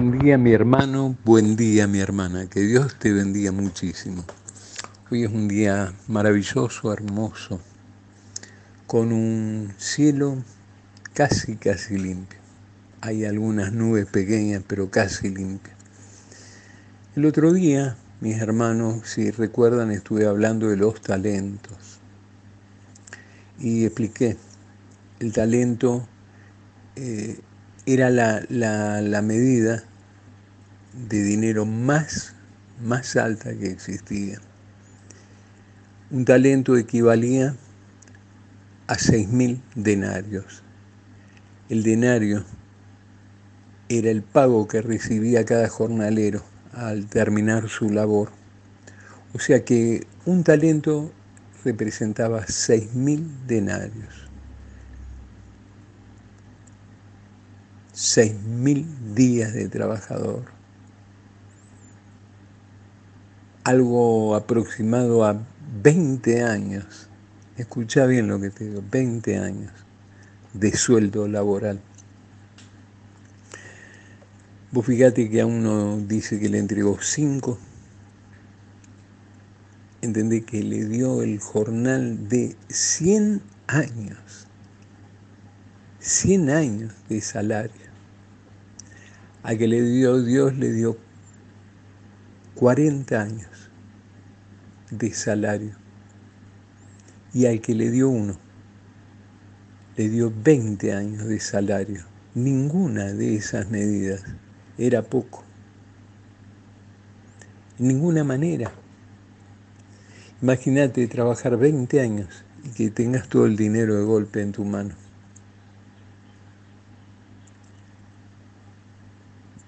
Buen día mi hermano, buen día mi hermana, que Dios te bendiga muchísimo. Hoy es un día maravilloso, hermoso, con un cielo casi, casi limpio. Hay algunas nubes pequeñas, pero casi limpias. El otro día, mis hermanos, si recuerdan, estuve hablando de los talentos y expliqué, el talento eh, era la, la, medida de dinero más, más alta que existía. Un talento equivalía a mil denarios. El denario era el pago que recibía cada jornalero al terminar su labor. O sea que un talento representaba mil denarios. seis mil días de trabajador, algo aproximado a 20 años, escucha bien lo que te digo, 20 años de sueldo laboral. Vos fíjate que a uno dice que le entregó 5, entendé que le dio el jornal de 100 años, 100 años de salario. A que le dio Dios le dio 40 años de salario y al que le dio uno le dio 20 años de salario. Ninguna de esas medidas era poco. En ninguna manera. Imagínate trabajar 20 años y que tengas todo el dinero de golpe en tu mano.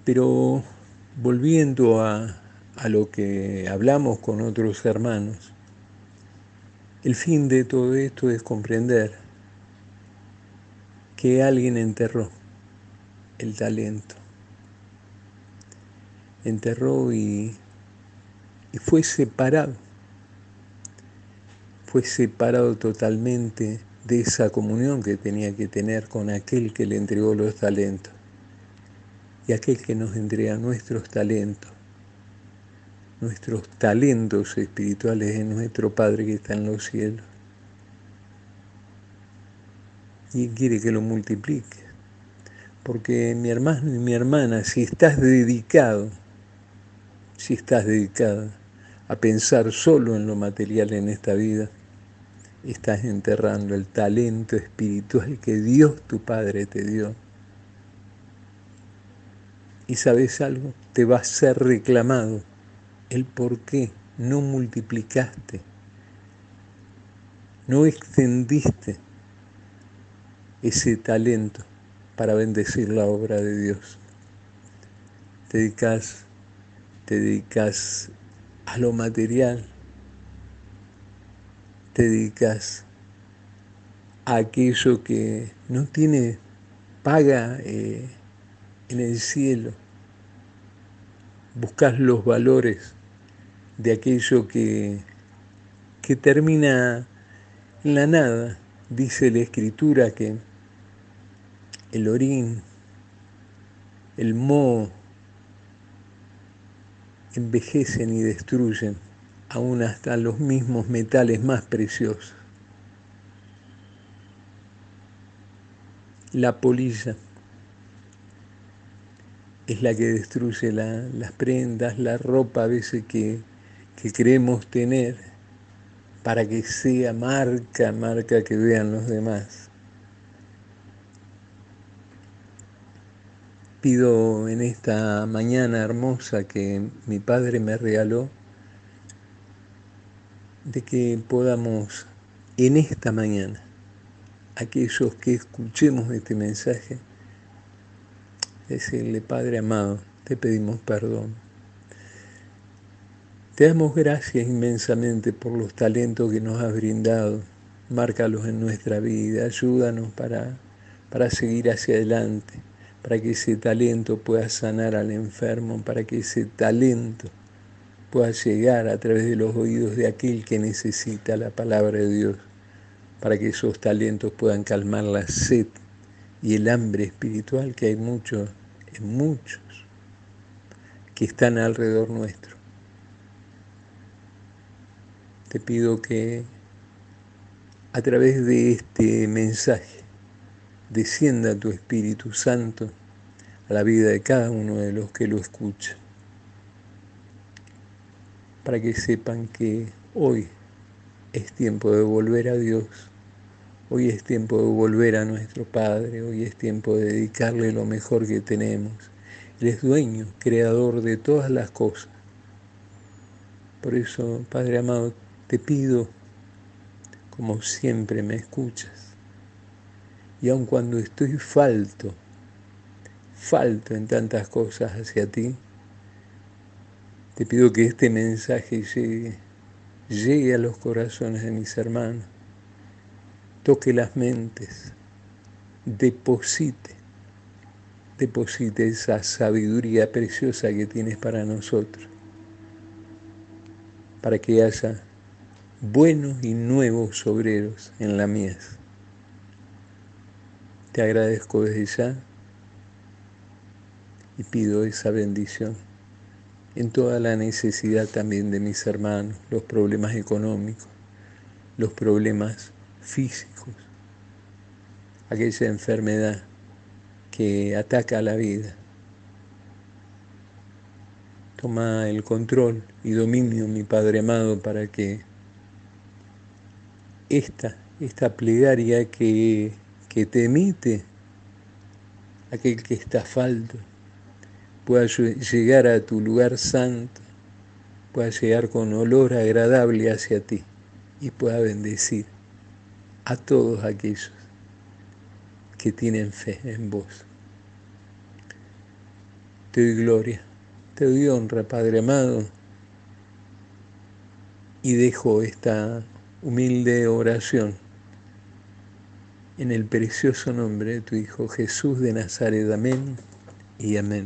Pero volviendo a, lo que hablamos con otros hermanos, el fin de todo esto es comprender que alguien enterró el talento. Enterró y, y, fue separado. Fue separado totalmente de esa comunión que tenía que tener con aquel que le entregó los talentos y aquel que nos entrega nuestros talentos, nuestros talentos espirituales en nuestro Padre que está en los cielos. Y quiere que lo multiplique. Porque mi hermano y mi hermana, si estás dedicado, si estás dedicada a pensar solo en lo material en esta vida, estás enterrando el talento espiritual que Dios tu Padre te dio y sabes algo, te va a ser reclamado el por qué no multiplicaste, no extendiste ese talento para bendecir la obra de Dios. Te dedicas, te dedicas a lo material, te dedicas a aquello que no tiene paga. Eh, en el cielo. Buscas los valores de aquello que, que termina en la nada. Dice la escritura que el orín, el moho, envejecen y destruyen aún hasta los mismos metales más preciosos. La polilla es la que destruye las prendas, la ropa a veces que, que creemos tener para que sea marca, marca que vean los demás. Pido en esta mañana hermosa que mi Padre me regaló, de que podamos en esta mañana, aquellos que escuchemos este mensaje, decirle, Padre amado, te pedimos perdón. Te damos gracias inmensamente por los talentos que nos has brindado. Márcalos en nuestra vida, ayúdanos para, para seguir hacia adelante, para que ese talento pueda sanar al enfermo, para que ese talento pueda llegar a través de los oídos de aquel que necesita la palabra de Dios, para que esos talentos puedan calmar la sed y el hambre espiritual que hay mucho en muchos, que están alrededor nuestro. Te pido que a través de este mensaje descienda tu Espíritu Santo a la vida de cada uno de los que lo escuchan, para que sepan que hoy es tiempo de volver a Dios, hoy es tiempo de volver a nuestro Padre, hoy es tiempo de dedicarle lo mejor que tenemos. Él es dueño, creador de todas las cosas. Por eso, Padre amado, te pido, como siempre me escuchas, y aun cuando estoy falto, falto en tantas cosas hacia ti, te pido que este mensaje llegue, llegue a los corazones de mis hermanos, toque las mentes, deposite, deposite esa sabiduría preciosa que tienes para nosotros, para que haya buenos y nuevos obreros en la mies. Te agradezco desde ya y pido esa bendición en toda la necesidad también de mis hermanos, los problemas económicos, los problemas físicos, aquella enfermedad que ataca a la vida. Toma el control y dominio, mi Padre amado, para que esta, esta plegaria que, que te emite aquel que está falto, pueda llegar a tu lugar santo, pueda llegar con olor agradable hacia ti y pueda bendecir a todos aquellos que tienen fe en vos. Te doy gloria, te doy honra, Padre amado, y dejo esta humilde oración en el precioso nombre de tu Hijo Jesús de Nazaret. Amén y amén.